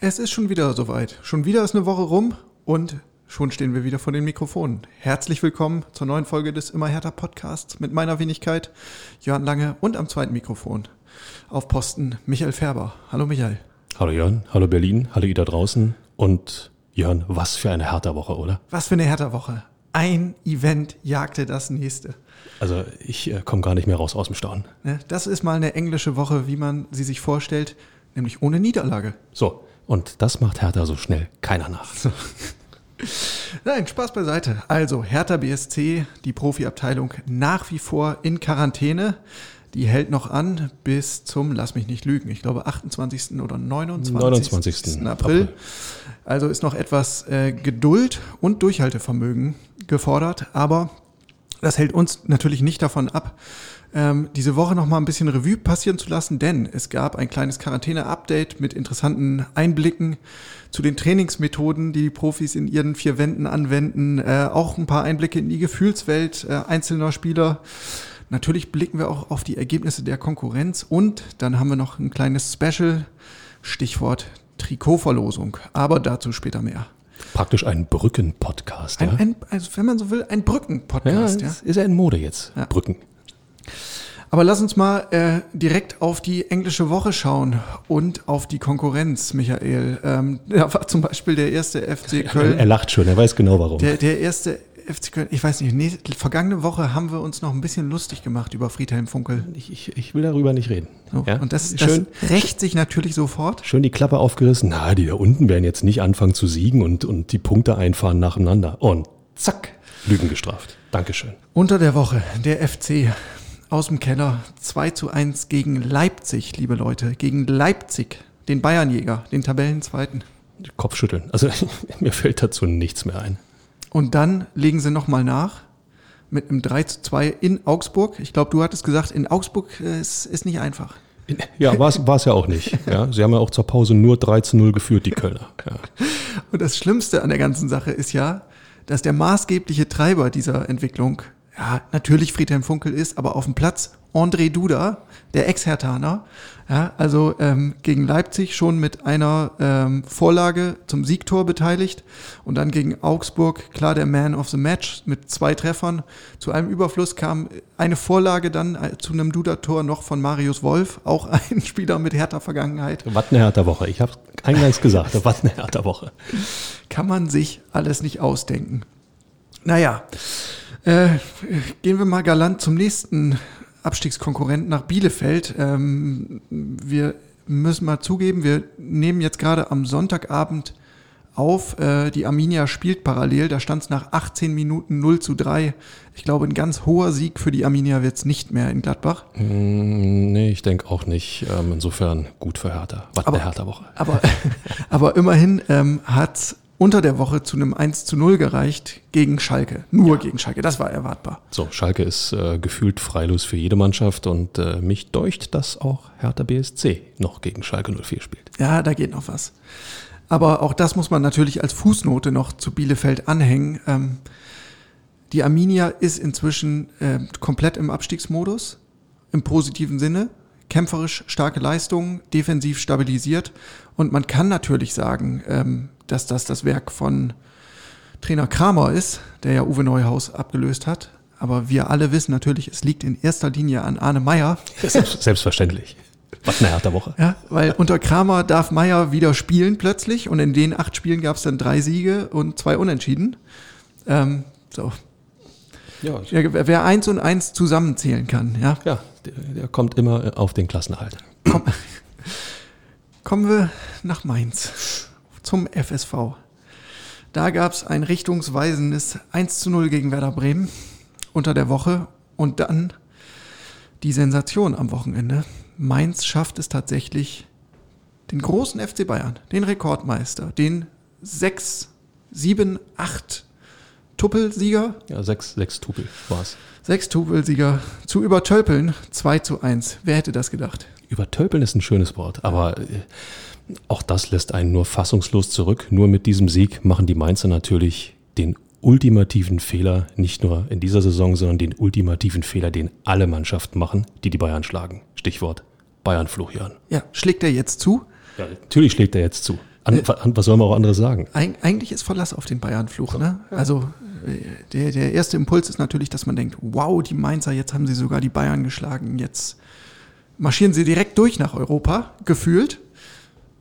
Es ist schon wieder soweit. Schon wieder ist eine Woche rum und schon stehen wir wieder vor den Mikrofonen. Herzlich willkommen zur neuen Folge des Immer härter Podcasts mit meiner Wenigkeit Jörn Lange und am zweiten Mikrofon auf Posten Michael Färber. Hallo Michael. Hallo Jörn, hallo Berlin, hallo ihr da draußen und Jörn, was für eine härter Woche, oder? Was für eine härter Woche. Ein Event jagte das nächste. Also ich äh, komme gar nicht mehr raus aus dem Staunen. Ne, Das ist mal eine englische Woche, wie man sie sich vorstellt, nämlich ohne Niederlage. So, und das macht Hertha so schnell keiner nach. Nein, Spaß beiseite. Also, Hertha BSC, die Profiabteilung, nach wie vor in Quarantäne. Die hält noch an bis zum, lass mich nicht lügen, ich glaube 28. oder 29. 29. April. April. Also ist noch etwas äh, Geduld und Durchhaltevermögen gefordert, aber das hält uns natürlich nicht davon ab, ähm, diese Woche noch mal ein bisschen Revue passieren zu lassen, denn es gab ein kleines Quarantäne-Update mit interessanten Einblicken zu den Trainingsmethoden, die die Profis in ihren vier Wänden anwenden, äh, auch ein paar Einblicke in die Gefühlswelt äh, einzelner Spieler. Natürlich blicken wir auch auf die Ergebnisse der Konkurrenz und dann haben wir noch ein kleines Special, Stichwort Trikotverlosung, aber dazu später mehr. Praktisch ein Brücken-Podcast, ja? Ein, ein, also wenn man so will, ein ja, Brücken-Podcast. Ja, ist, ist ja in Mode jetzt, Ja. Brücken. Aber lass uns mal äh, direkt auf die englische Woche schauen und auf die Konkurrenz, Michael. Ähm, da war zum Beispiel der erste FC Er, er Köln. lacht schon, er weiß genau warum. Der, der erste FC Köln, ich weiß nicht, nee, vergangene Woche haben wir uns noch ein bisschen lustig gemacht über Friedhelm Funkel. Ich, ich, ich will darüber nicht reden. So, ja? Und das, schön, das rächt sich natürlich sofort. schön die Klappe aufgerissen. Na, die da unten werden jetzt nicht anfangen zu siegen und, und die Punkte einfahren nacheinander. Und zack, Lügen gestraft. Dankeschön. Unter der Woche der FC aus dem Keller 2 zu 1 gegen Leipzig, liebe Leute, gegen Leipzig, den Bayernjäger, den Tabellenzweiten. Kopfschütteln. Also mir fällt dazu nichts mehr ein. Und dann legen sie nochmal nach mit einem 3 zu 2 in Augsburg. Ich glaube, du hattest gesagt, in Augsburg äh, ist, ist nicht einfach. Ja, war es ja auch nicht. Ja, sie haben ja auch zur Pause nur 3 zu 0 geführt, die Kölner. Ja. Und das Schlimmste an der ganzen Sache ist ja, dass der maßgebliche Treiber dieser Entwicklung ja natürlich Friedhelm Funkel ist, aber auf dem Platz André Duda, der Ex-Hertaner, ja, also ähm, gegen Leipzig schon mit einer ähm, Vorlage zum Siegtor beteiligt und dann gegen Augsburg klar der Man of the Match mit zwei Treffern. Zu einem Überfluss kam eine Vorlage dann äh, zu einem Duda-Tor noch von Marius Wolf, auch ein Spieler mit Hertha-Vergangenheit. Was eine härter Woche. Ich habe eingangs gesagt, was eine härter Woche. kann man sich alles nicht ausdenken. Naja, äh, gehen wir mal galant zum nächsten Abstiegskonkurrenten nach Bielefeld. Ähm, wir müssen mal zugeben, wir nehmen jetzt gerade am Sonntagabend auf. Äh, die Arminia spielt parallel. Da stand es nach 18 Minuten 0 zu 3. Ich glaube, ein ganz hoher Sieg für die Arminia wird es nicht mehr in Gladbach. Mm, Nee, ich denke auch nicht. Ähm, insofern gut für Hertha. Was Aber- eine härter Woche. Aber, aber immerhin ähm, hat unter der Woche zu einem 1 zu 0 gereicht gegen Schalke. Nur gegen Schalke. Das war erwartbar. So, Schalke ist äh, gefühlt freilos für jede Mannschaft und äh, mich deucht, dass auch Hertha BSC noch gegen Schalke 04 spielt. Ja, da geht noch was. Aber auch das muss man natürlich als Fußnote noch zu Bielefeld anhängen. Ähm, die Arminia ist inzwischen äh, komplett im Abstiegsmodus, im positiven Sinne. Kämpferisch starke Leistungen, defensiv stabilisiert. Und man kann natürlich sagen, ähm, dass das das Werk von Trainer Kramer ist, der ja Uwe Neuhaus abgelöst hat. Aber wir alle wissen natürlich, es liegt in erster Linie an Arne Meyer. Selbst, selbstverständlich. Was eine härter Woche. Ja, weil unter Kramer darf Meier wieder spielen plötzlich und in den acht Spielen gab es dann drei Siege und zwei Unentschieden. Ähm, so. Ja, Ja, wer- eins und eins zusammenzählen kann, ja. ja der, der kommt immer auf den Klassenerhalt. Komm, kommen wir nach Mainz zum FSV. Da gab es ein richtungsweisendes 1 zu 0 gegen Werder Bremen unter der Woche und dann die Sensation am Wochenende. Mainz schafft es tatsächlich, den großen FC Bayern, den Rekordmeister, den sechs, sieben, acht Tuppelsieger, Ja, sechs, sechs Tupel war's. sechs Tuppelsieger zu übertölpeln, 2 zu 1. Wer hätte das gedacht? Übertölpeln ist ein schönes Wort, aber äh, auch das lässt einen nur fassungslos zurück. Nur mit diesem Sieg machen die Mainzer natürlich den ultimativen Fehler, nicht nur in dieser Saison, sondern den ultimativen Fehler, den alle Mannschaften machen, die die Bayern schlagen. Stichwort Bayern Florian. Ja, schlägt er jetzt zu? Ja, natürlich schlägt er jetzt zu. An, an, was soll man auch anderes sagen? Eig eigentlich ist Verlass auf den Bayern-Fluch. Ne? Also äh, der, der erste Impuls ist natürlich, dass man denkt, wow, die Mainzer, jetzt haben sie sogar die Bayern geschlagen, jetzt marschieren sie direkt durch nach Europa, gefühlt.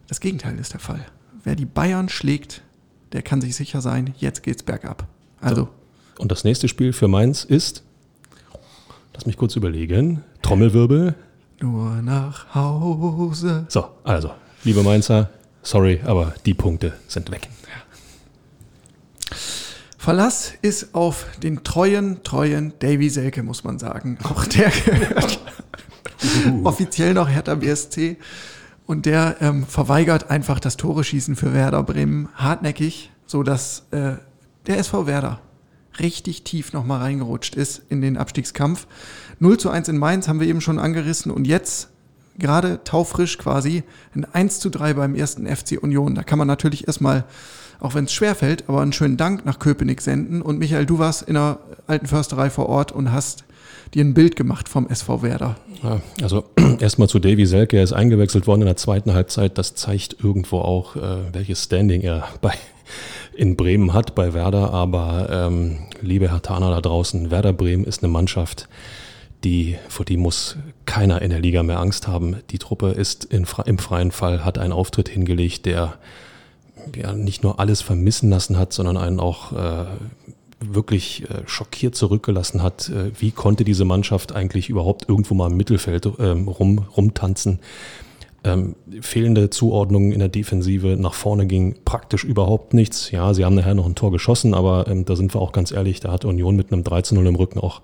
Das Gegenteil ist der Fall. Wer die Bayern schlägt, der kann sich sicher sein, jetzt geht's bergab. Also, Und das nächste Spiel für Mainz ist, lass mich kurz überlegen, Trommelwirbel. nur nach Hause. So, also, liebe Mainzer, sorry, aber die Punkte sind weg. Verlass ist auf den treuen, treuen Davy Selke, muss man sagen. Auch der gehört offiziell noch Hertha BSC. Und der ähm, verweigert einfach das Tore-Schießen für Werder Bremen hartnäckig, so dass äh, der SV Werder richtig tief nochmal reingerutscht ist in den Abstiegskampf. 0 zu 1 in Mainz haben wir eben schon angerissen und jetzt gerade taufrisch quasi ein 1 zu 3 beim ersten FC Union. Da kann man natürlich erstmal, auch wenn es schwerfällt, aber einen schönen Dank nach Köpenick senden. Und Michael, du warst in der alten Försterei vor Ort und hast dir ein Bild gemacht vom SV Werder. Ja, also erstmal zu Davy Selke, er ist eingewechselt worden in der zweiten Halbzeit. Das zeigt irgendwo auch, äh, welches Standing er bei, in Bremen hat bei Werder. Aber ähm, liebe Herr Thaner da draußen, Werder Bremen ist eine Mannschaft, die, vor die muss keiner in der Liga mehr Angst haben. Die Truppe ist in, im freien Fall, hat einen Auftritt hingelegt, der ja nicht nur alles vermissen lassen hat, sondern einen auch äh, wirklich äh, schockiert zurückgelassen hat. Äh, wie konnte diese Mannschaft eigentlich überhaupt irgendwo mal im Mittelfeld ähm, rum, rumtanzen? Ähm, fehlende Zuordnungen in der Defensive, nach vorne ging praktisch überhaupt nichts. Ja, sie haben nachher noch ein Tor geschossen, aber ähm, da sind wir auch ganz ehrlich, da hat Union mit einem 13-0 im Rücken auch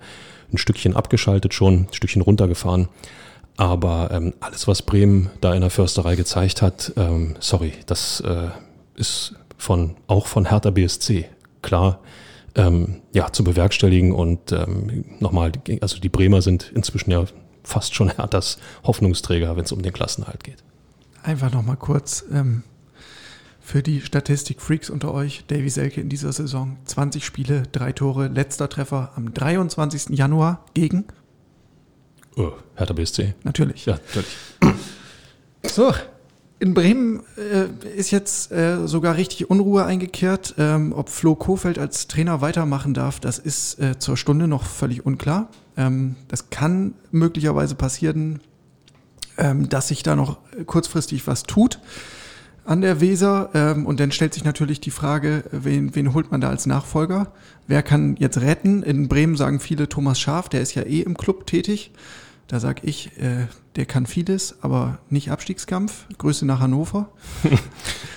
ein Stückchen abgeschaltet schon, ein Stückchen runtergefahren. Aber ähm, alles, was Bremen da in der Försterei gezeigt hat, ähm, sorry, das äh, ist von, auch von Hertha BSC klar ähm, ja, zu bewerkstelligen. Und ähm, nochmal, also die Bremer sind inzwischen ja fast schon Herthas Hoffnungsträger, wenn es um den Klassenhalt geht. Einfach nochmal kurz ähm, für die Statistik-Freaks unter euch. Davy Selke in dieser Saison 20 Spiele, drei Tore, letzter Treffer am 23. Januar gegen Oh, Hertha BSC. Natürlich. Ja, natürlich. So, in Bremen äh, ist jetzt äh, sogar richtig Unruhe eingekehrt. Ähm, ob Flo Kofeld als Trainer weitermachen darf, das ist äh, zur Stunde noch völlig unklar. Ähm, das kann möglicherweise passieren, ähm, dass sich da noch kurzfristig was tut an der Weser. Ähm, und dann stellt sich natürlich die Frage, wen, wen holt man da als Nachfolger? Wer kann jetzt retten? In Bremen sagen viele Thomas Schaf, der ist ja eh im Club tätig. Da sag ich, äh, der kann vieles, aber nicht Abstiegskampf. Grüße nach Hannover.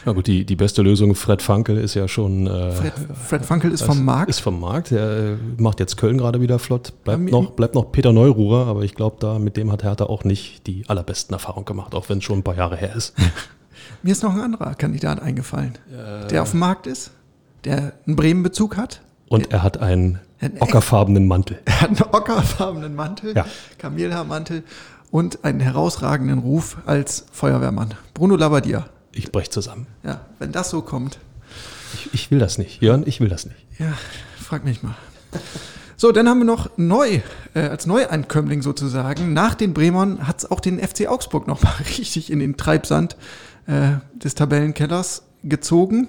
Ja gut, die, die beste Lösung, Fred Funkel ist ja schon... Äh, Fred, Fred Funkel ist vom Markt. Ist vom Markt, der äh, macht jetzt Köln gerade wieder flott. Bleibt, noch, bleibt noch Peter Neururer, aber ich glaube, da mit dem hat Hertha auch nicht die allerbesten Erfahrungen gemacht, auch wenn es schon ein paar Jahre her ist. Mir ist noch ein anderer Kandidat eingefallen, der auf dem Markt ist, der einen Bremen-Bezug hat. Und er hat einen Ein- ockerfarbenen Mantel. Er hat einen ockerfarbenen Mantel, Ja. Kamelhaarmantel und einen herausragenden Ruf als Feuerwehrmann. Bruno Labbadia. Ich brech zusammen. Ja, wenn das so kommt, Ich, ich will das nicht. Jörn, ich will das nicht. ja, frag mich mal. So, dann haben wir noch neu, äh, als Neueinkömmling sozusagen, nach den Bremern hat es auch den FC Augsburg nochmal richtig in den Treibsand äh, des Tabellenkellers gezogen.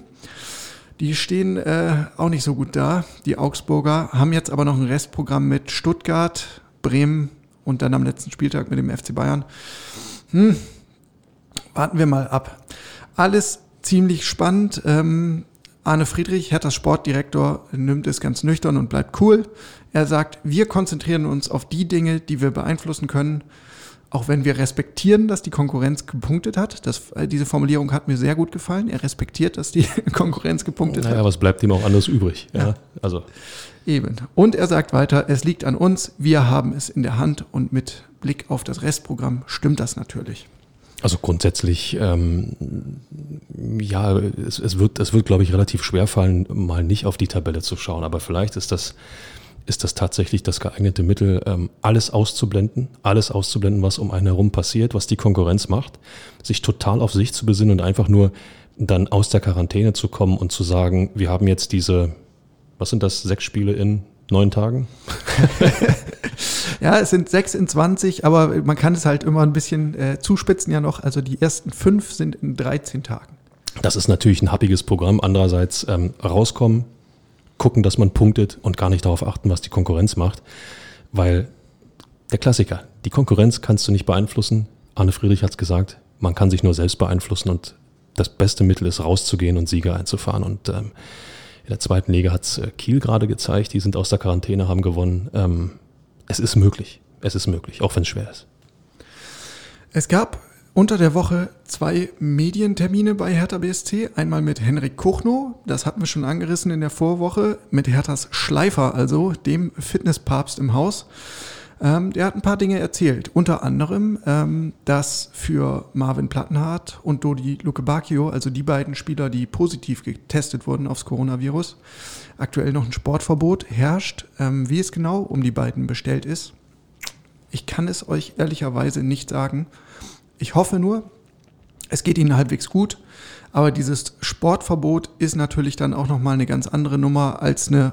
Die stehen äh, auch nicht so gut da. Die Augsburger haben jetzt aber noch ein Restprogramm mit Stuttgart, Bremen und dann am letzten Spieltag mit dem FC Bayern. Hm, warten wir mal ab. Alles ziemlich spannend. Ähm, Arne Friedrich, Herthas Sportdirektor, nimmt es ganz nüchtern und bleibt cool. Er sagt, wir konzentrieren uns auf die Dinge, die wir beeinflussen können, auch wenn wir respektieren, dass die Konkurrenz gepunktet hat. Das, äh, diese Formulierung hat mir sehr gut gefallen. Er respektiert, dass die Konkurrenz gepunktet hat. Naja, was bleibt ihm auch anderes übrig? Ja. Ja. Also, Eben. Und er sagt weiter, es liegt an uns, wir haben es in der Hand und mit Blick auf das Restprogramm stimmt das natürlich. Also grundsätzlich, ähm, ja, es, es, wird, es wird, glaube ich, relativ schwer fallen, mal nicht auf die Tabelle zu schauen. Aber vielleicht ist das, ist das tatsächlich das geeignete Mittel, ähm, alles auszublenden, alles auszublenden, was um einen herum passiert, was die Konkurrenz macht, sich total auf sich zu besinnen und einfach nur dann aus der Quarantäne zu kommen und zu sagen, wir haben jetzt diese, was sind das, sechs Spiele in neun Tagen? ja, es sind sechs in 20, aber man kann es halt immer ein bisschen äh, zuspitzen ja noch. Also die ersten fünf sind in 13 Tagen. Das ist natürlich ein happiges Programm. Andererseits ähm, rauskommen, gucken, dass man punktet und gar nicht darauf achten, was die Konkurrenz macht. Weil der Klassiker, die Konkurrenz kannst du nicht beeinflussen. Arne Friedrich hat es gesagt, man kann sich nur selbst beeinflussen und das beste Mittel ist rauszugehen und Sieger einzufahren. Und ähm, in der zweiten Liga hat es äh, Kiel gerade gezeigt, die sind aus der Quarantäne, haben gewonnen. Ähm, es ist möglich. Es ist möglich, auch wenn es schwer ist. Es gab unter der Woche zwei Medientermine bei Hertha BSC. Einmal mit Henrik Kuchno, das hatten wir schon angerissen in der Vorwoche, mit Herthas Schleifer, also dem Fitnesspapst im Haus. Ähm, der hat ein paar Dinge erzählt. Unter anderem, ähm, dass für Marvin Plattenhardt und Dodi Luke Bacchio, also die beiden Spieler, die positiv getestet wurden aufs Coronavirus, aktuell noch ein Sportverbot herrscht. Ähm, wie es genau um die beiden bestellt ist, ich kann es euch ehrlicherweise nicht sagen. Ich hoffe nur, es geht ihnen halbwegs gut. Aber dieses Sportverbot ist natürlich dann auch nochmal eine ganz andere Nummer als eine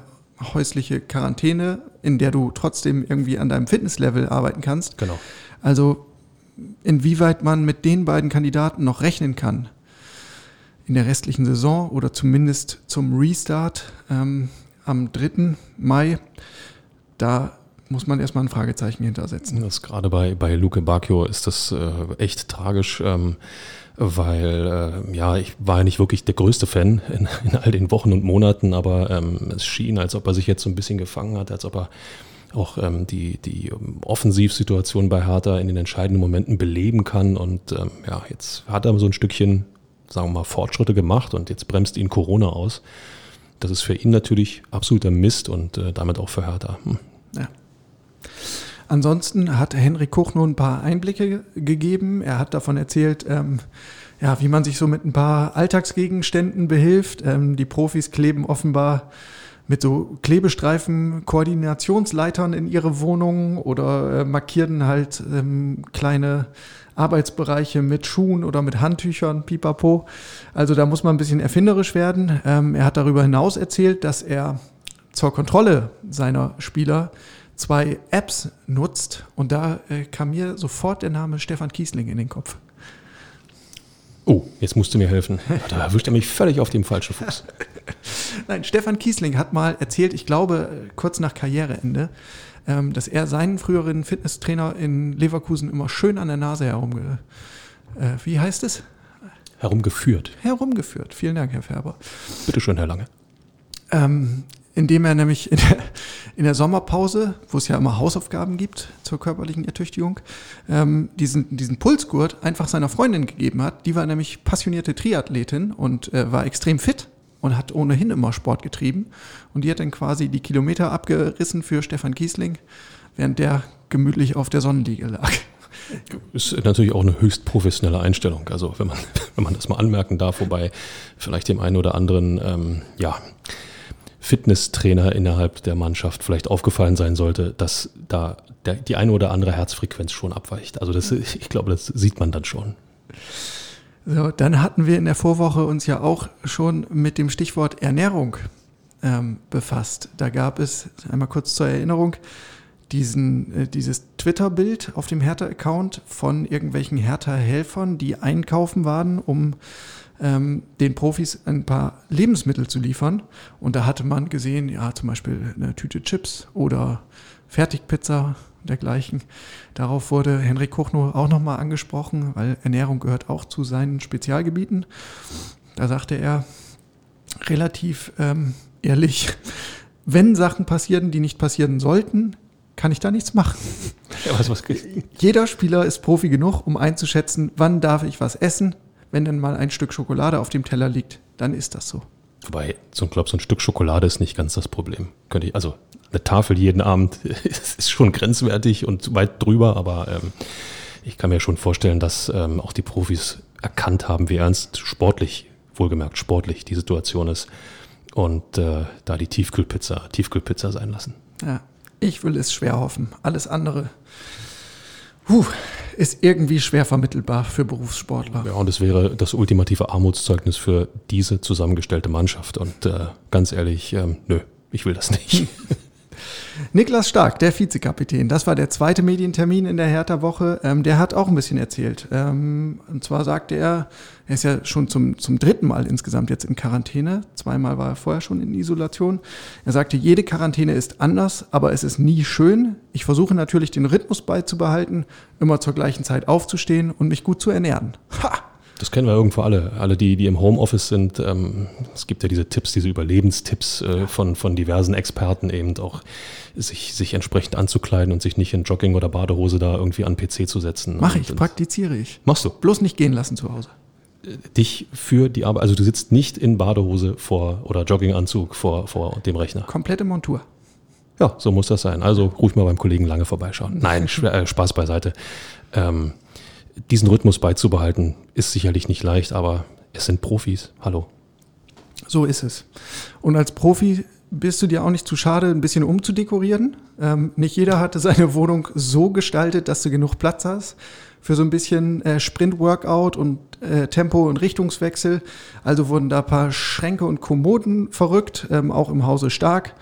häusliche Quarantäne, in der du trotzdem irgendwie an deinem Fitnesslevel arbeiten kannst. Genau. Also inwieweit man mit den beiden Kandidaten noch rechnen kann in der restlichen Saison oder zumindest zum Restart ähm, am 3. Mai, da muss man erstmal ein Fragezeichen hintersetzen. Das gerade bei, bei Luke Bacchio ist das äh, echt tragisch. Ähm, weil äh, ja, ich war ja nicht wirklich der größte Fan in, in all den Wochen und Monaten, aber ähm, es schien, als ob er sich jetzt so ein bisschen gefangen hat, als ob er auch ähm, die, die Offensivsituation bei Hertha in den entscheidenden Momenten beleben kann. Und ähm, ja, jetzt hat er so ein Stückchen, sagen wir mal, Fortschritte gemacht und jetzt bremst ihn Corona aus. Das ist für ihn natürlich absoluter Mist und äh, damit auch für Hertha. Hm. Ja. Ansonsten hat Henrik Koch nur ein paar Einblicke gegeben. Er hat davon erzählt, ähm, ja, wie man sich so mit ein paar Alltagsgegenständen behilft. Ähm, die Profis kleben offenbar mit so Klebestreifen Koordinationsleitern in ihre Wohnung oder äh, markieren halt ähm, kleine Arbeitsbereiche mit Schuhen oder mit Handtüchern, pipapo. Also da muss man ein bisschen erfinderisch werden. Ähm, er hat darüber hinaus erzählt, dass er zur Kontrolle seiner Spieler zwei Apps nutzt und da äh, kam mir sofort der Name Stefan Kiesling in den Kopf. Oh, jetzt musst du mir helfen. Da erwischt er mich völlig auf dem falschen Fuß. Nein, Stefan Kiesling hat mal erzählt, ich glaube, kurz nach Karriereende, ähm, dass er seinen früheren Fitnesstrainer in Leverkusen immer schön an der Nase herumge... Äh, wie heißt es? Herumgeführt. Herumgeführt. Vielen Dank, Herr Färber. Bitte schön, Herr Lange. Ähm, indem er nämlich in der, in der, Sommerpause, wo es ja immer Hausaufgaben gibt zur körperlichen Ertüchtigung, ähm, diesen, diesen Pulsgurt einfach seiner Freundin gegeben hat. Die war nämlich passionierte Triathletin und äh, war extrem fit und hat ohnehin immer Sport getrieben. Und die hat dann quasi die Kilometer abgerissen für Stefan Kiesling, während der gemütlich auf der Sonnenliege lag. Ist natürlich auch eine höchst professionelle Einstellung. Also wenn man, wenn man das mal anmerken darf, wobei vielleicht dem einen oder anderen, ähm, ja, Fitnesstrainer innerhalb der Mannschaft vielleicht aufgefallen sein sollte, dass da die eine oder andere Herzfrequenz schon abweicht. Also das, ich glaube, das sieht man dann schon. So, dann hatten wir in der Vorwoche uns ja auch schon mit dem Stichwort Ernährung ähm, befasst. Da gab es, einmal kurz zur Erinnerung, diesen, äh, dieses Twitter-Bild auf dem Hertha-Account von irgendwelchen Hertha-Helfern, die einkaufen waren, um ähm, den Profis ein paar Lebensmittel zu liefern. Und da hatte man gesehen, ja, zum Beispiel eine Tüte Chips oder Fertigpizza dergleichen. Darauf wurde Henrik Kochno auch nochmal angesprochen, weil Ernährung gehört auch zu seinen Spezialgebieten. Da sagte er relativ ähm, ehrlich, wenn Sachen passieren, die nicht passieren sollten, kann ich da nichts machen. Ja, was, was Jeder Spieler ist Profi genug, um einzuschätzen, wann darf ich was essen, wenn denn mal ein Stück Schokolade auf dem Teller liegt, dann ist das so. Wobei, so ein, glaub, so ein Stück Schokolade ist nicht ganz das Problem. Könnte ich, also eine Tafel jeden Abend ist schon grenzwertig und weit drüber, aber ähm, ich kann mir schon vorstellen, dass ähm, auch die Profis erkannt haben, wie ernst sportlich, wohlgemerkt sportlich, die Situation ist und äh, da die Tiefkühlpizza, Tiefkühlpizza sein lassen. Ja, ich will es schwer hoffen. Alles andere puh, ist irgendwie schwer vermittelbar für Berufssportler. Ja, und es wäre das ultimative Armutszeugnis für diese zusammengestellte Mannschaft. Und äh, ganz ehrlich, ähm, nö, ich will das nicht. Niklas Stark, der Vizekapitän, das war der zweite Medientermin in der Hertha-Woche. Ähm, der hat auch ein bisschen erzählt. Ähm, und zwar sagte er, er ist ja schon zum, zum dritten Mal insgesamt jetzt in Quarantäne. Zweimal war er vorher schon in Isolation. Er sagte, jede Quarantäne ist anders, aber es ist nie schön. Ich versuche natürlich den Rhythmus beizubehalten, immer zur gleichen Zeit aufzustehen und mich gut zu ernähren. Ha! Das kennen wir irgendwo alle. Alle, die, die im Homeoffice sind. Ähm, es gibt ja diese Tipps, diese Überlebenstipps äh, von, von diversen Experten eben auch, sich, sich entsprechend anzukleiden und sich nicht in Jogging oder Badehose da irgendwie an PC zu setzen. Mache ich, praktiziere ich. Machst du? Bloß nicht gehen lassen zu Hause. Äh, dich für die Arbeit, also du sitzt nicht in Badehose vor oder Jogginganzug vor, vor dem Rechner. Komplette Montur. Ja, so muss das sein. Also ruhig mal beim Kollegen lange vorbeischauen. Nein, äh, Spaß beiseite. Ähm, diesen Rhythmus beizubehalten, ist sicherlich nicht leicht, aber es sind Profis. Hallo. So ist es. Und als Profi bist du dir auch nicht zu schade, ein bisschen umzudekorieren. Ähm, nicht jeder hatte seine Wohnung so gestaltet, dass du genug Platz hast für so ein bisschen äh, Sprint-Workout und äh, Tempo- und Richtungswechsel. Also wurden da ein paar Schränke und Kommoden verrückt, ähm, auch im Hause stark.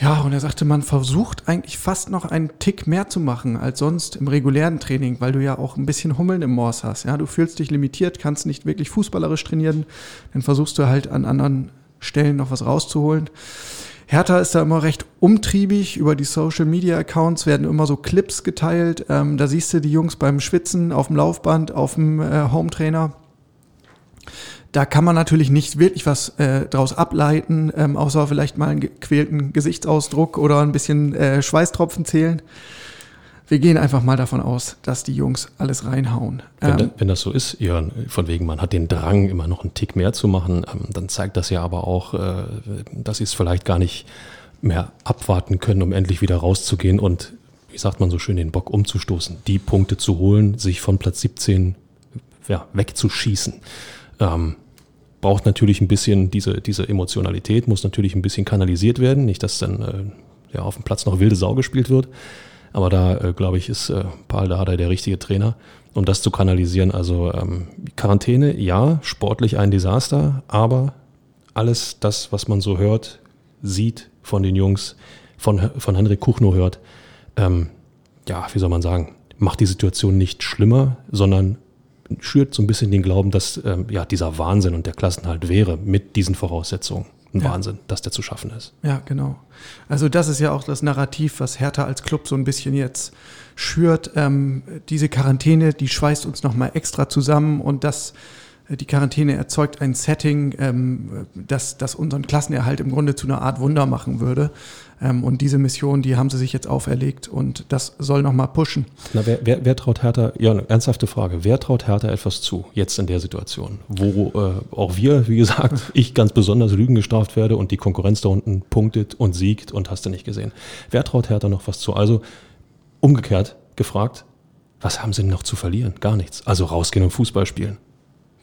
Ja, und er sagte, man versucht eigentlich fast noch einen Tick mehr zu machen als sonst im regulären Training, weil du ja auch ein bisschen Hummeln im Morse hast. Ja, du fühlst dich limitiert, kannst nicht wirklich fußballerisch trainieren, dann versuchst du halt an anderen Stellen noch was rauszuholen. Hertha ist da immer recht umtriebig. Über die Social Media Accounts werden immer so Clips geteilt. Ähm, da siehst du die Jungs beim Schwitzen auf dem Laufband, auf dem äh, Home Trainer. Da kann man natürlich nicht wirklich was äh, draus ableiten, ähm, außer vielleicht mal einen gequälten Gesichtsausdruck oder ein bisschen äh, Schweißtropfen zählen. Wir gehen einfach mal davon aus, dass die Jungs alles reinhauen. Wenn, ähm, wenn das so ist, Jörn, von wegen, man hat den Drang, immer noch einen Tick mehr zu machen, ähm, dann zeigt das ja aber auch, äh, dass sie es vielleicht gar nicht mehr abwarten können, um endlich wieder rauszugehen und, wie sagt man so schön, den Bock umzustoßen, die Punkte zu holen, sich von Platz 17 ja, wegzuschießen ähm, braucht natürlich ein bisschen diese, diese Emotionalität, muss natürlich ein bisschen kanalisiert werden. Nicht, dass dann äh, ja, auf dem Platz noch wilde Sau gespielt wird. Aber da, äh, glaube ich, ist äh, Paul Dardai der richtige Trainer, um das zu kanalisieren. Also ähm, Quarantäne, ja, sportlich ein Desaster, aber alles das, was man so hört, sieht von den Jungs, von, von Henrik Kuchno hört, ähm, ja, wie soll man sagen, macht die Situation nicht schlimmer, sondern schürt so ein bisschen den Glauben, dass ähm, ja dieser Wahnsinn und der Klassenhalt wäre mit diesen Voraussetzungen. Ein ja. Wahnsinn, dass der zu schaffen ist. Ja, genau. Also das ist ja auch das Narrativ, was Hertha als Club so ein bisschen jetzt schürt. Ähm, diese Quarantäne, die schweißt uns nochmal extra zusammen und das die Quarantäne erzeugt ein Setting, ähm, das, das unseren Klassenerhalt im Grunde zu einer Art Wunder machen würde. Ähm, und diese Mission, die haben sie sich jetzt auferlegt und das soll nochmal pushen. Na, wer, wer, wer, traut Hertha, ja, eine ernsthafte Frage, wer traut Hertha etwas zu, jetzt in der Situation, wo äh, auch wir, wie gesagt, ich ganz besonders Lügen gestraft werde und die Konkurrenz da unten punktet und siegt und hast du nicht gesehen. Wer traut Hertha noch was zu? Also umgekehrt gefragt, was haben sie denn noch zu verlieren? Gar nichts. Also rausgehen und Fußball spielen.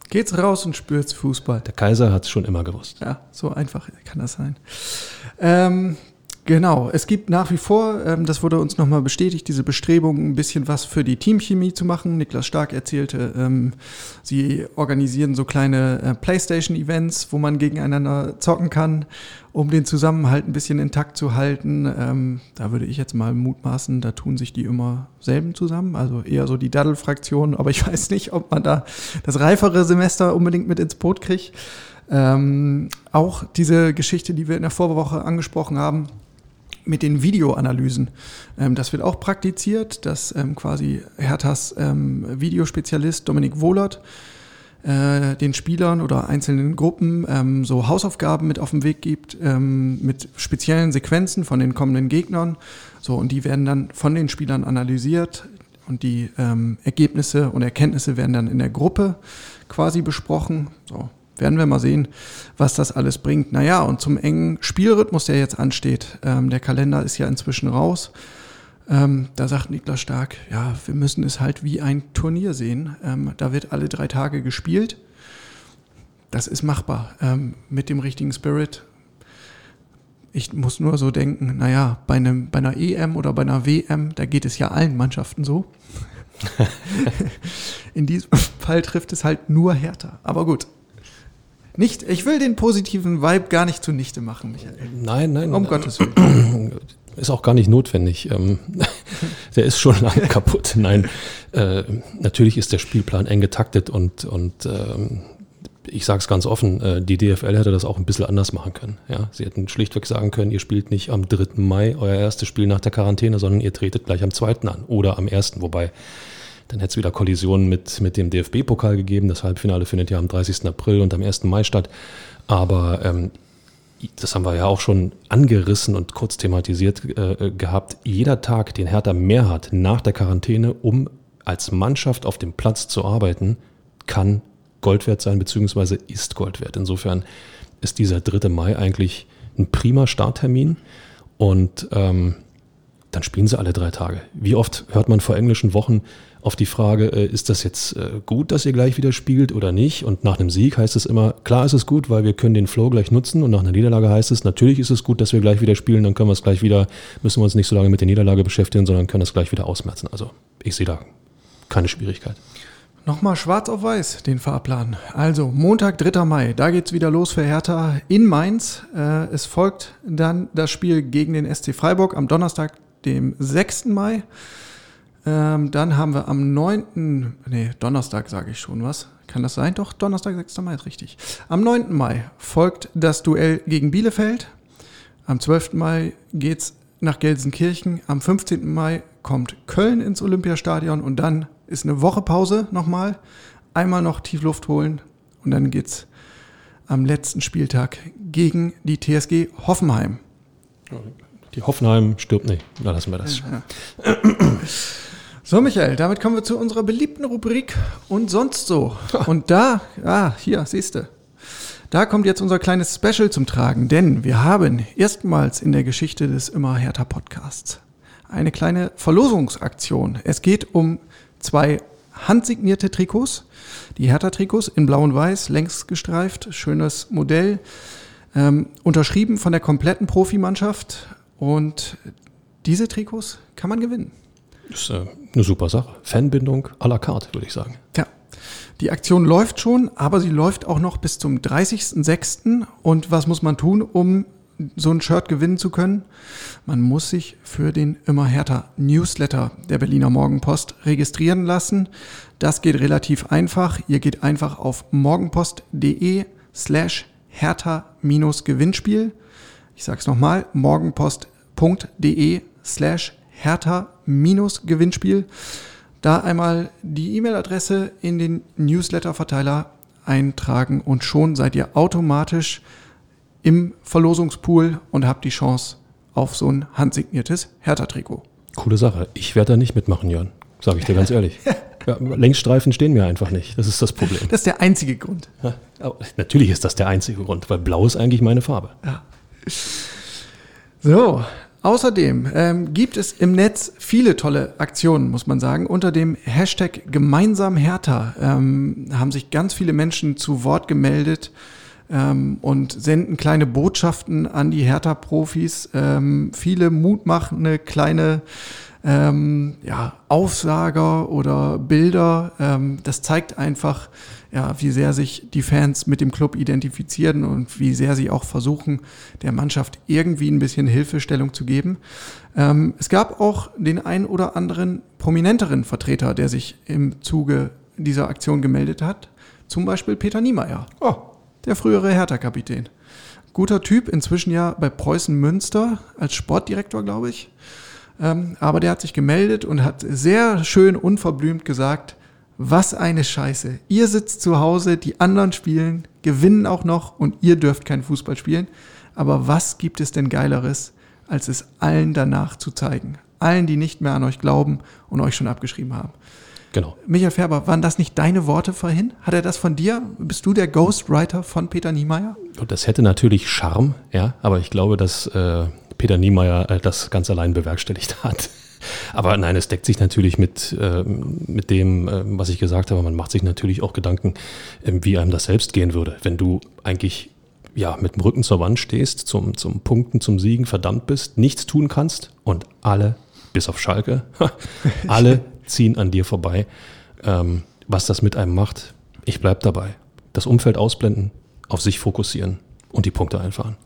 Geht's raus und spürt's Fußball. Der Kaiser hat es schon immer gewusst. Ja, so einfach kann das sein. Ähm, Genau, es gibt nach wie vor, ähm, das wurde uns nochmal bestätigt, diese Bestrebung, ein bisschen was für die Teamchemie zu machen. Niklas Stark erzählte, ähm, sie organisieren so kleine äh, Playstation-Events, wo man gegeneinander zocken kann, um den Zusammenhalt ein bisschen intakt zu halten. Ähm, da würde ich jetzt mal mutmaßen, da tun sich die immer selben zusammen, also eher so die Daddel-Fraktion, aber ich weiß nicht, ob man da das reifere Semester unbedingt mit ins Boot kriegt. Ähm, auch diese Geschichte, die wir in der Vorwoche angesprochen haben, mit den Videoanalysen. Ähm, das wird auch praktiziert, dass ähm, quasi Herthas ähm, Videospezialist Dominik Wohlert äh, den Spielern oder einzelnen Gruppen ähm, so Hausaufgaben mit auf den Weg gibt, ähm, mit speziellen Sequenzen von den kommenden Gegnern. So, und die werden dann von den Spielern analysiert und die ähm, Ergebnisse und Erkenntnisse werden dann in der Gruppe quasi besprochen. So, werden wir mal sehen, was das alles bringt. Naja, und zum engen Spielrhythmus, der jetzt ansteht, ähm, der Kalender ist ja inzwischen raus. Ähm, da sagt Niklas Stark, ja, wir müssen es halt wie ein Turnier sehen. Ähm, da wird alle drei Tage gespielt. Das ist machbar ähm, mit dem richtigen Spirit. Ich muss nur so denken, naja, bei, einem, bei einer EM oder bei einer WM, da geht es ja allen Mannschaften so. In diesem Fall trifft es halt nur härter. Aber gut. Nicht, ich will den positiven Vibe gar nicht zunichte machen, Michael. Nein, nein. Um Gottes Willen. Ist auch gar nicht notwendig. Ähm, der ist schon lange kaputt. Nein, äh, natürlich ist der Spielplan eng getaktet und, und ähm, ich sage es ganz offen, äh, die DFL hätte das auch ein bisschen anders machen können. Ja, sie hätten schlichtweg sagen können, ihr spielt nicht am 3. Mai euer erstes Spiel nach der Quarantäne, sondern ihr tretet gleich am 2. an oder am 1. Wobei, dann hätte es wieder Kollisionen mit, mit dem DFB-Pokal gegeben. Das Halbfinale findet ja am 30. April und am 1. Mai statt. Aber ähm, das haben wir ja auch schon angerissen und kurz thematisiert äh, gehabt. Jeder Tag, den Hertha mehr hat nach der Quarantäne, um als Mannschaft auf dem Platz zu arbeiten, kann Gold wert sein, beziehungsweise ist Gold wert. Insofern ist dieser 3. Mai eigentlich ein prima Starttermin und ähm, dann spielen sie alle drei Tage. Wie oft hört man vor englischen Wochen auf die Frage, äh, ist das jetzt äh, gut, dass ihr gleich wieder spielt oder nicht? Und nach einem Sieg heißt es immer, klar ist es gut, weil wir können den Flow gleich nutzen. Und nach einer Niederlage heißt es, natürlich ist es gut, dass wir gleich wieder spielen, dann können wir es gleich wieder, müssen wir uns nicht so lange mit der Niederlage beschäftigen, sondern können es gleich wieder ausmerzen. Also ich sehe da keine Schwierigkeit. Nochmal schwarz auf weiß, den Fahrplan. Also Montag, 3. Mai, da geht's wieder los für Hertha in Mainz. Äh, es folgt dann das Spiel gegen den SC Freiburg am Donnerstag, dem 6. Mai. Ähm, dann haben wir am 9. Nee, Donnerstag sage ich schon was. Kann das sein? Doch, Donnerstag, 6. Mai ist richtig. Am 9. Mai folgt das Duell gegen Bielefeld. Am 12. Mai geht's nach Gelsenkirchen. Am 15. Mai kommt Köln ins Olympiastadion und dann ist eine Woche Pause nochmal. Einmal noch Tiefluft holen und dann geht's am letzten Spieltag gegen die TSG Hoffenheim. Die Hoffenheim stirbt nicht. Na, lassen wir das. Ja. So, Michael, damit kommen wir zu unserer beliebten Rubrik und sonst so. Und da, ah, hier, siehst du. Da kommt jetzt unser kleines Special zum Tragen, denn wir haben erstmals in der Geschichte des Immer härter Podcasts eine kleine Verlosungsaktion. Es geht um zwei handsignierte Trikots, die Hertha-Trikots in blau und weiß, längs gestreift, schönes Modell, ähm, unterschrieben von der kompletten Profimannschaft und diese Trikots kann man gewinnen. Das ist äh, eine super Sache. Fanbindung à la carte, würde ich sagen. Ja. Die Aktion läuft schon, aber sie läuft auch noch bis zum 30.06. Und was muss man tun, um so ein Shirt gewinnen zu können? Man muss sich für den immer härter Newsletter der Berliner Morgenpost registrieren lassen. Das geht relativ einfach. Ihr geht einfach auf morgenpost.de slash härter-gewinnspiel. Ich sage es nochmal, morgenpost.de slash härter-gewinnspiel. Da einmal die E-Mail-Adresse in den Newsletter-Verteiler eintragen und schon seid ihr automatisch im Verlosungspool und habt die Chance auf so ein handsigniertes Hertha-Trikot. Coole Sache. Ich werde da nicht mitmachen, Jörn. Sage ich dir ganz ehrlich. Ja, Längsstreifen stehen mir einfach nicht. Das ist das Problem. Das ist der einzige Grund. Ja, natürlich ist das der einzige Grund, weil Blau ist eigentlich meine Farbe. Ja. So, Außerdem ähm, gibt es im Netz viele tolle Aktionen, muss man sagen. Unter dem Hashtag Gemeinsam Hertha ähm, haben sich ganz viele Menschen zu Wort gemeldet ähm, und senden kleine Botschaften an die Hertha-Profis. Ähm, viele mutmachende kleine ähm, ja, Aufsager oder Bilder. Ähm, das zeigt einfach, ja, wie sehr sich die Fans mit dem Club identifizieren und wie sehr sie auch versuchen, der Mannschaft irgendwie ein bisschen Hilfestellung zu geben. Ähm, es gab auch den ein oder anderen prominenteren Vertreter, der sich im Zuge dieser Aktion gemeldet hat. Zum Beispiel Peter Niemeyer, oh, der frühere Hertha-Kapitän. Guter Typ, inzwischen ja bei Preußen Münster als Sportdirektor, glaube ich. Ähm, aber der hat sich gemeldet und hat sehr schön unverblümt gesagt, was eine Scheiße. Ihr sitzt zu Hause, die anderen spielen, gewinnen auch noch und ihr dürft kein Fußball spielen. Aber was gibt es denn Geileres, als es allen danach zu zeigen? Allen, die nicht mehr an euch glauben und euch schon abgeschrieben haben. Genau. Michael Färber, waren das nicht deine Worte vorhin? Hat er das von dir? Bist du der Ghostwriter von Peter Niemeyer? Das hätte natürlich Charme, ja, aber ich glaube, dass äh, Peter Niemeyer äh, das ganz allein bewerkstelligt hat. Aber nein, es deckt sich natürlich mit, äh, mit dem, äh, was ich gesagt habe. Man macht sich natürlich auch Gedanken, äh, wie einem das selbst gehen würde, wenn du eigentlich ja, mit dem Rücken zur Wand stehst, zum, zum Punkten, zum Siegen verdammt bist, nichts tun kannst und alle, bis auf Schalke, alle ziehen an dir vorbei. Ähm, was das mit einem macht, ich bleib dabei. Das Umfeld ausblenden, auf sich fokussieren und die Punkte einfahren.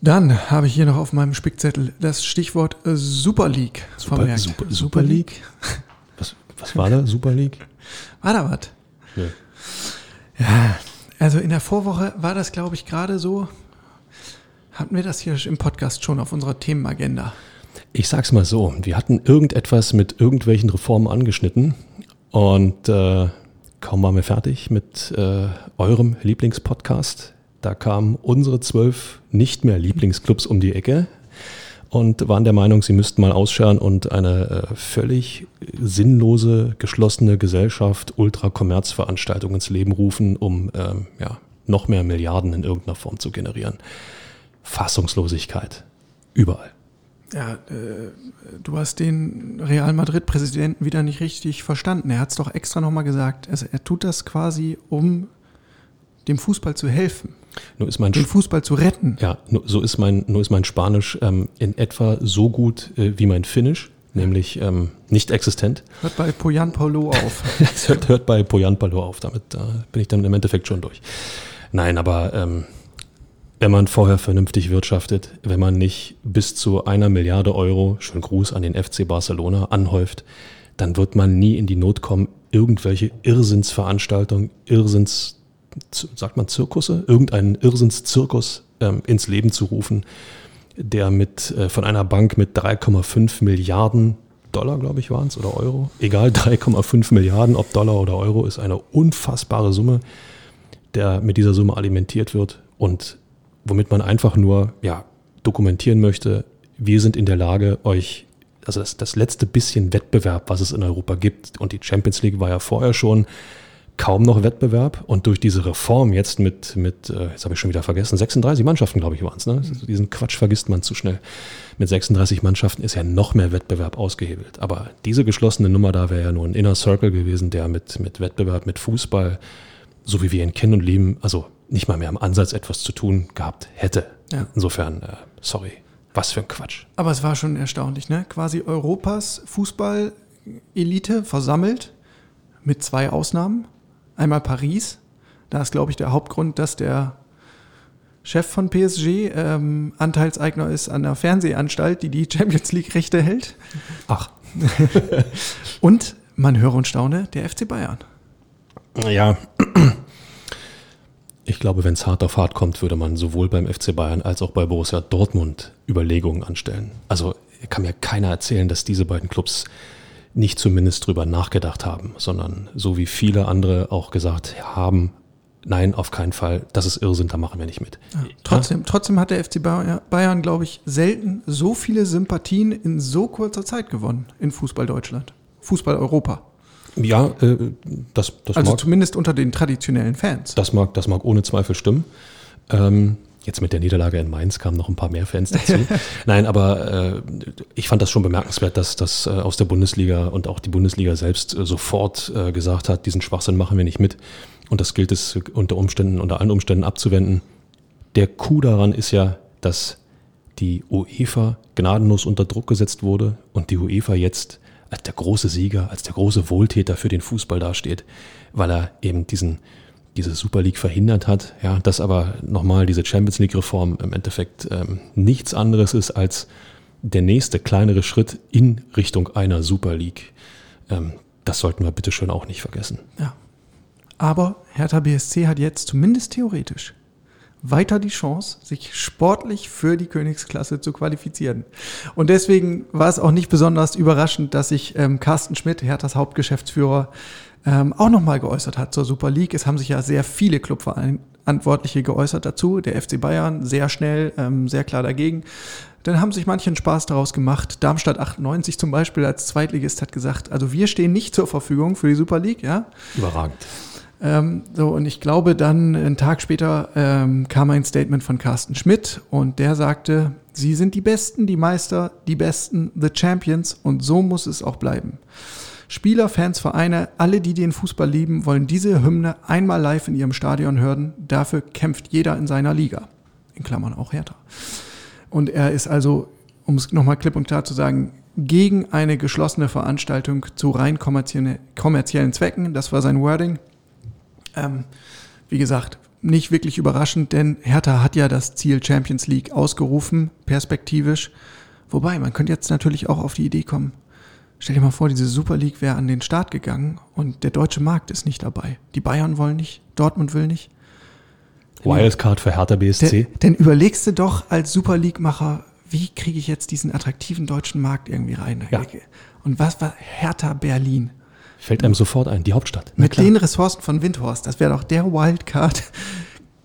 Dann habe ich hier noch auf meinem Spickzettel das Stichwort äh, Super League Super, vermerkt. Super, Super League? Was, was war da? Super League? War da was? Nö. Ja, also in der Vorwoche war das, glaube ich, gerade so. Hatten wir das hier im Podcast schon auf unserer Themenagenda? Ich sag's mal so, wir hatten irgendetwas mit irgendwelchen Reformen angeschnitten und äh, kaum waren wir fertig mit äh, eurem Lieblingspodcast. Da kamen unsere zwölf nicht mehr Lieblingsclubs um die Ecke und waren der Meinung, sie müssten mal ausscheren und eine äh, völlig sinnlose, geschlossene Gesellschaft, Ultra-Kommerzveranstaltung ins Leben rufen, um ähm, ja, noch mehr Milliarden in irgendeiner Form zu generieren. Fassungslosigkeit. Überall. Ja, äh, du hast den Real Madrid-Präsidenten wieder nicht richtig verstanden. Er hat es doch extra nochmal gesagt. Er, er tut das quasi, um dem Fußball zu helfen, Nur ist mein den Fußball zu retten. Ja, nur, so ist mein, nur ist mein Spanisch ähm, in etwa so gut äh, wie mein Finnisch, nämlich ähm, nicht existent. Hört bei Poyan Paulo auf. Es hört, hört bei Poyan Palo auf, damit da bin ich dann im Endeffekt schon durch. Nein, aber ähm, wenn man vorher vernünftig wirtschaftet, wenn man nicht bis zu einer Milliarde Euro, schönen Gruß an den FC Barcelona, anhäuft, dann wird man nie in die Not kommen, irgendwelche Irrsinnsveranstaltungen, Irrsinns, sagt man Zirkusse, irgendeinen Irrsinnszirkus ähm, ins Leben zu rufen, der mit äh, von einer Bank mit 3,5 Milliarden Dollar, glaube ich, waren es, oder Euro. Egal, 3,5 Milliarden, ob Dollar oder Euro, ist eine unfassbare Summe, der mit dieser Summe alimentiert wird und womit man einfach nur ja, dokumentieren möchte, wir sind in der Lage, euch, also das, das letzte bisschen Wettbewerb, was es in Europa gibt, und die Champions League war ja vorher schon kaum noch Wettbewerb und durch diese Reform jetzt mit, mit äh, jetzt habe ich schon wieder vergessen, 36 Mannschaften, glaube ich, waren es. Ne? Diesen Quatsch vergisst man zu schnell. Mit 36 Mannschaften ist ja noch mehr Wettbewerb ausgehebelt. Aber diese geschlossene Nummer da wäre ja nur ein Inner Circle gewesen, der mit, mit Wettbewerb, mit Fußball, so wie wir ihn kennen und lieben, also nicht mal mehr im Ansatz etwas zu tun gehabt hätte. Ja. Insofern, äh, sorry, was für ein Quatsch. Aber es war schon erstaunlich, ne? Quasi Europas Fußball-Elite versammelt mit zwei Ausnahmen. Einmal Paris. Da ist, glaube ich, der Hauptgrund, dass der Chef von PSG ähm, Anteilseigner ist an der Fernsehanstalt, die die Champions League-Rechte hält. Ach, Und man höre und staune, der FC Bayern. Ja, ich glaube, wenn es hart auf hart kommt, würde man sowohl beim FC Bayern als auch bei Borussia Dortmund Überlegungen anstellen. Also kann mir keiner erzählen, dass diese beiden Clubs nicht zumindest drüber nachgedacht haben, sondern so wie viele andere auch gesagt haben, nein, auf keinen Fall, das ist Irrsinn, da machen wir nicht mit. Trotzdem, trotzdem hat der FC Bayern, Bayern, glaube ich, selten so viele Sympathien in so kurzer Zeit gewonnen in Fußball Deutschland. Fußball Europa. Ja, äh, das, das Also mag zumindest unter den traditionellen Fans. Das mag, das mag ohne Zweifel stimmen. Ähm, jetzt mit der Niederlage in Mainz kamen noch ein paar mehr Fans dazu. Nein, aber äh, ich fand das schon bemerkenswert, dass das äh, aus der Bundesliga und auch die Bundesliga selbst äh, sofort äh, gesagt hat, diesen Schwachsinn machen wir nicht mit. Und das gilt es unter Umständen, unter allen Umständen abzuwenden. Der Coup daran ist ja, dass die UEFA gnadenlos unter Druck gesetzt wurde und die UEFA jetzt als der große Sieger, als der große Wohltäter für den Fußball dasteht, weil er eben diesen, diese Super League verhindert hat. Ja, dass aber nochmal diese Champions League-Reform im Endeffekt ähm, nichts anderes ist als der nächste kleinere Schritt in Richtung einer Super League. Ähm, das sollten wir bitte schön auch nicht vergessen. Ja. Aber Hertha BSC hat jetzt zumindest theoretisch weiter die Chance, sich sportlich für die Königsklasse zu qualifizieren. Und deswegen war es auch nicht besonders überraschend, dass sich ähm, Carsten Schmidt, Herthas Hauptgeschäftsführer, ähm, auch nochmal geäußert hat zur Super League. Es haben sich ja sehr viele Clubverantwortliche geäußert dazu. Der FC Bayern sehr schnell, ähm, sehr klar dagegen. Dann haben sich manche einen Spaß daraus gemacht. Darmstadt 98 zum Beispiel als Zweitligist hat gesagt, also wir stehen nicht zur Verfügung für die Super League, ja. Überragend. Ähm, so, und ich glaube, dann einen Tag später ähm, kam ein Statement von Carsten Schmidt und der sagte, Sie sind die Besten, die Meister, die Besten, the Champions und so muss es auch bleiben. Spieler, Fans, Vereine, alle, die den Fußball lieben, wollen diese Hymne einmal live in ihrem Stadion hören. Dafür kämpft jeder in seiner Liga. In Klammern auch Hertha. Und er ist also, um es nochmal klipp und klar zu sagen, gegen eine geschlossene Veranstaltung zu rein kommerziellen Zwecken. Das war sein Wording. Ähm, wie gesagt, nicht wirklich überraschend, denn Hertha hat ja das Ziel Champions League ausgerufen, perspektivisch. Wobei, man könnte jetzt natürlich auch auf die Idee kommen, stell dir mal vor, diese Super League wäre an den Start gegangen und der deutsche Markt ist nicht dabei. Die Bayern wollen nicht, Dortmund will nicht. Wildcard für Hertha BSC. Denn, denn überlegst du doch als Super League-Macher, wie kriege ich jetzt diesen attraktiven deutschen Markt irgendwie rein? Ja. Und was war Hertha Berlin? Fällt einem sofort ein, die Hauptstadt. Na Mit klar. den Ressourcen von Windhorst, das wäre doch der Wildcard.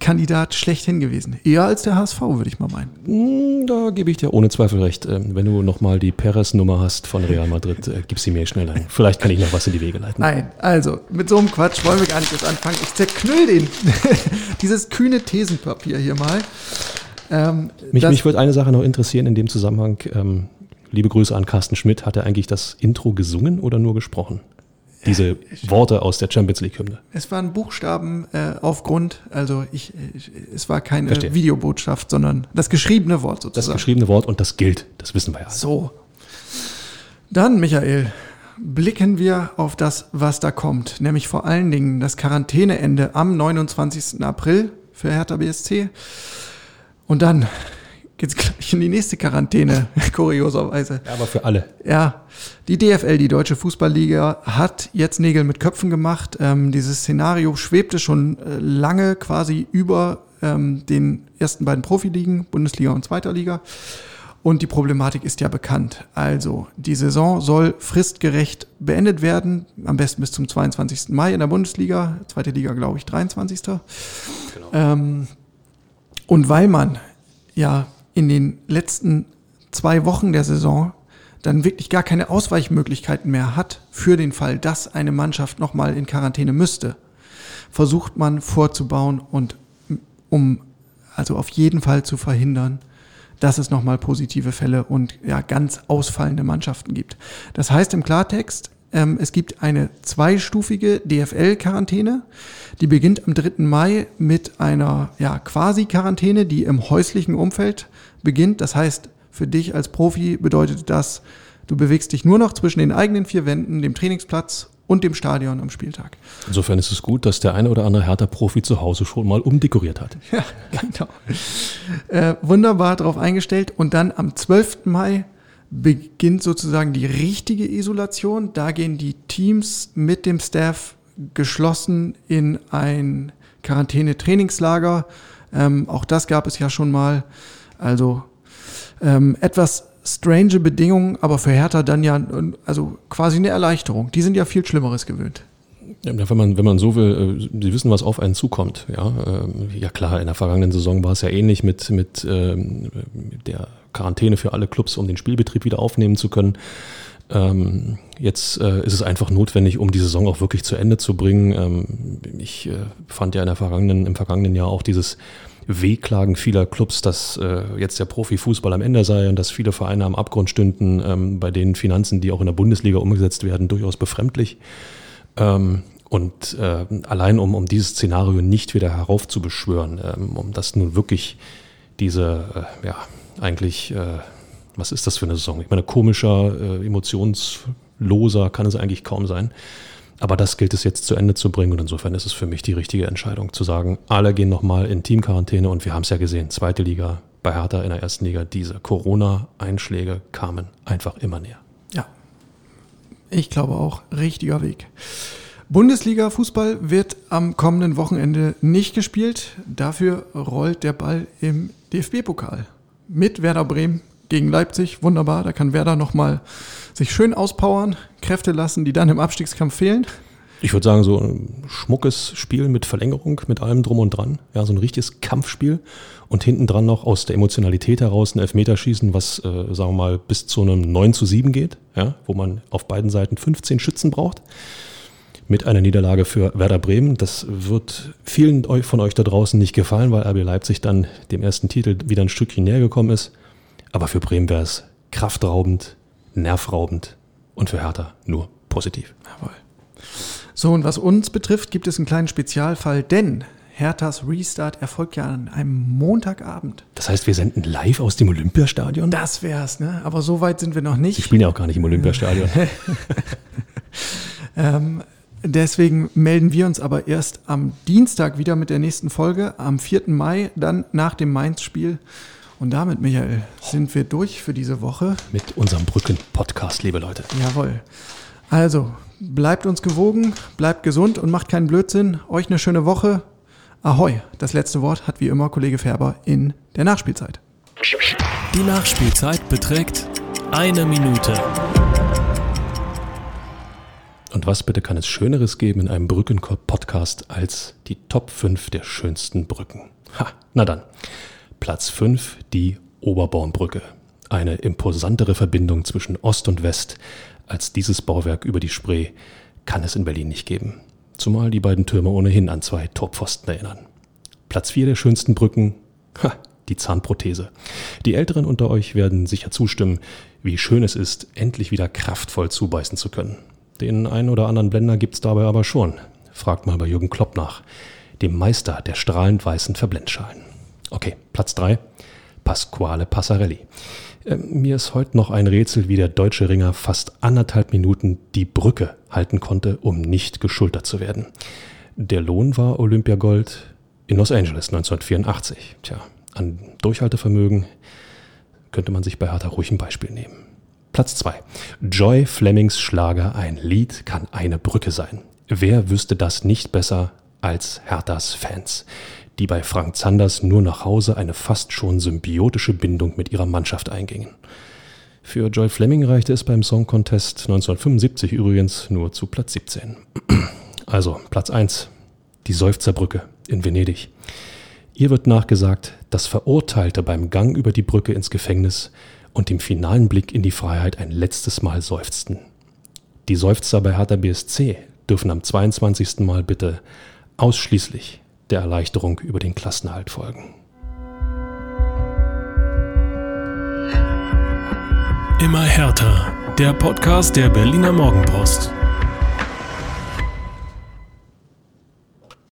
Kandidat schlechthin gewesen. Eher als der HSV, würde ich mal meinen. Hm, da gebe ich dir ohne Zweifel recht. Ähm, wenn du nochmal die Perez-Nummer hast von Real Madrid, äh, gib sie mir schnell ein. Vielleicht kann ich noch was in die Wege leiten. Nein, also mit so einem Quatsch wollen wir gar nicht jetzt anfangen. Ich zerknüll den. Dieses kühne Thesenpapier hier mal. Ähm, mich, mich würde eine Sache noch interessieren in dem Zusammenhang. Ähm, liebe Grüße an Carsten Schmidt. Hat er eigentlich das Intro gesungen oder nur gesprochen? Diese Worte aus der Champions League Hymne. Es waren Buchstaben äh, auf Grund, also ich, ich, es war keine Verstehe. Videobotschaft, sondern das geschriebene Wort sozusagen. Das geschriebene Wort und das gilt, das wissen wir ja. So. Dann, Michael, blicken wir auf das, was da kommt, nämlich vor allen Dingen das Quarantäneende am 29. April für Hertha BSC. Und dann geht's gleich in die nächste Quarantäne, kurioserweise. Ja, aber für alle. Ja, die DFL, die Deutsche Fußballliga, hat jetzt Nägel mit Köpfen gemacht. Ähm, dieses Szenario schwebte schon äh, lange quasi über ähm, den ersten beiden Profiligen, Bundesliga und Zweiter Liga. Und die Problematik ist ja bekannt. Also, die Saison soll fristgerecht beendet werden, am besten bis zum 22. Mai in der Bundesliga, zweite Liga, glaube ich, 23. Genau. Ähm, und weil man ja in den letzten zwei Wochen der Saison dann wirklich gar keine Ausweichmöglichkeiten mehr hat für den Fall, dass eine Mannschaft nochmal in Quarantäne müsste, versucht man vorzubauen und um also auf jeden Fall zu verhindern, dass es nochmal positive Fälle und ja ganz ausfallende Mannschaften gibt. Das heißt im Klartext, ähm, es gibt eine zweistufige DFL-Quarantäne, die beginnt am 3. Mai mit einer ja, Quasi-Quarantäne, die im häuslichen Umfeld beginnt. Das heißt, für dich als Profi bedeutet das, du bewegst dich nur noch zwischen den eigenen vier Wänden, dem Trainingsplatz und dem Stadion am Spieltag. Insofern ist es gut, dass der eine oder andere Hertha-Profi zu Hause schon mal umdekoriert hat. Ja, genau. Äh, wunderbar darauf eingestellt. Und dann am 12. Mai beginnt sozusagen die richtige Isolation. Da gehen die Teams mit dem Staff geschlossen in ein Quarantäne-Trainingslager. Ähm, auch das gab es ja schon mal. Also ähm, etwas strange Bedingungen, aber für Hertha dann ja also quasi eine Erleichterung. Die sind ja viel Schlimmeres gewöhnt. Ja, wenn man, wenn man so will, äh, sie wissen, was auf einen zukommt. Ja, ähm, ja klar, in der vergangenen Saison war es ja ähnlich mit, mit ähm, der Quarantäne für alle Clubs, um den Spielbetrieb wieder aufnehmen zu können. Ähm, jetzt äh, ist es einfach notwendig, um die Saison auch wirklich zu Ende zu bringen. Ähm, ich äh, fand ja in der vergangenen, im vergangenen Jahr auch dieses Wehklagen vieler Clubs, dass äh, jetzt der Profifußball am Ende sei und dass viele Vereine am Abgrund stünden, ähm, bei den Finanzen, die auch in der Bundesliga umgesetzt werden, durchaus befremdlich. Ähm, und äh, allein um, um dieses Szenario nicht wieder heraufzubeschwören, ähm, um das nun wirklich diese, äh, ja, eigentlich, äh, was ist das für eine Saison? Ich meine, komischer, äh, emotionsloser kann es eigentlich kaum sein. Aber das gilt es jetzt zu Ende zu bringen und insofern ist es für mich die richtige Entscheidung zu sagen, alle gehen nochmal in Teamquarantäne und wir haben es ja gesehen, zweite Liga bei Hertha in der ersten Liga, diese Corona-Einschläge kamen einfach immer näher. Ja, ich glaube auch, richtiger Weg. Bundesliga-Fußball wird am kommenden Wochenende nicht gespielt. Dafür rollt der Ball im DFB-Pokal mit Werder Bremen gegen Leipzig. Wunderbar, da kann Werder nochmal sich schön auspowern, Kräfte lassen, die dann im Abstiegskampf fehlen. Ich würde sagen, so ein schmuckes Spiel mit Verlängerung, mit allem drum und dran. Ja, so ein richtiges Kampfspiel. Und hinten dran noch aus der Emotionalität heraus ein Elfmeterschießen, was, äh, sagen wir mal, bis zu einem 9 zu 7 geht, ja, wo man auf beiden Seiten 15 Schützen braucht. Mit einer Niederlage für Werder Bremen. Das wird vielen von euch da draußen nicht gefallen, weil RB Leipzig dann dem ersten Titel wieder ein Stückchen näher gekommen ist. Aber für Bremen wäre es kraftraubend, nervraubend und für Hertha nur positiv. Jawohl. So, und was uns betrifft, gibt es einen kleinen Spezialfall, denn Herthas Restart erfolgt ja an einem Montagabend. Das heißt, wir senden live aus dem Olympiastadion? Das wär's, ne? Aber so weit sind wir noch Sie nicht. spielen ja auch gar nicht im Olympiastadion. Ähm, deswegen melden wir uns aber erst am Dienstag wieder mit der nächsten Folge, am 4. Mai, dann nach dem Mainz-Spiel. Und damit, Michael, sind wir durch für diese Woche. Mit unserem Brücken-Podcast, liebe Leute. Jawohl. Also, bleibt uns gewogen, bleibt gesund und macht keinen Blödsinn. Euch eine schöne Woche. Ahoi. Das letzte Wort hat wie immer Kollege Färber in der Nachspielzeit. Die Nachspielzeit beträgt eine Minute. Und was bitte kann es Schöneres geben in einem Brücken-Podcast als die Top 5 der schönsten Brücken? Ha, na dann. Platz 5, die Oberbaumbrücke. Eine imposantere Verbindung zwischen Ost und West als dieses Bauwerk über die Spree kann es in Berlin nicht geben. Zumal die beiden Türme ohnehin an zwei Torpfosten erinnern. Platz 4 der schönsten Brücken, ha, die Zahnprothese. Die Älteren unter euch werden sicher zustimmen, wie schön es ist, endlich wieder kraftvoll zubeißen zu können. Den einen oder anderen Blender gibt's dabei aber schon. Fragt mal bei Jürgen Klopp nach, dem Meister der strahlend weißen Verblendschalen. Okay, Platz 3, Pasquale Passarelli. Ähm, Mir ist heute noch ein Rätsel, wie der deutsche Ringer fast anderthalb Minuten die Brücke halten konnte, um nicht geschultert zu werden. Der Lohn war Olympiagold in Los Angeles 1984. Tja, an Durchhaltevermögen könnte man sich bei Hertha ruhig ein Beispiel nehmen. Platz 2. Joy Flemings Schlager Ein Lied kann eine Brücke sein. Wer wüsste das nicht besser als Herthas Fans, die bei Frank Zanders nur nach Hause eine fast schon symbiotische Bindung mit ihrer Mannschaft eingingen. Für Joy Fleming reichte es beim Song Contest 1975 übrigens nur zu Platz 17. Also Platz 1, die Seufzerbrücke in Venedig. Ihr wird nachgesagt, dass Verurteilte beim Gang über die Brücke ins Gefängnis und dem finalen Blick in die Freiheit ein letztes Mal seufzten. Die Seufzer bei Hertha BSC dürfen am 22. Mal bitte ausschließlich der Erleichterung über den Klassenerhalt folgen. Immer härter. Der Podcast der Berliner Morgenpost.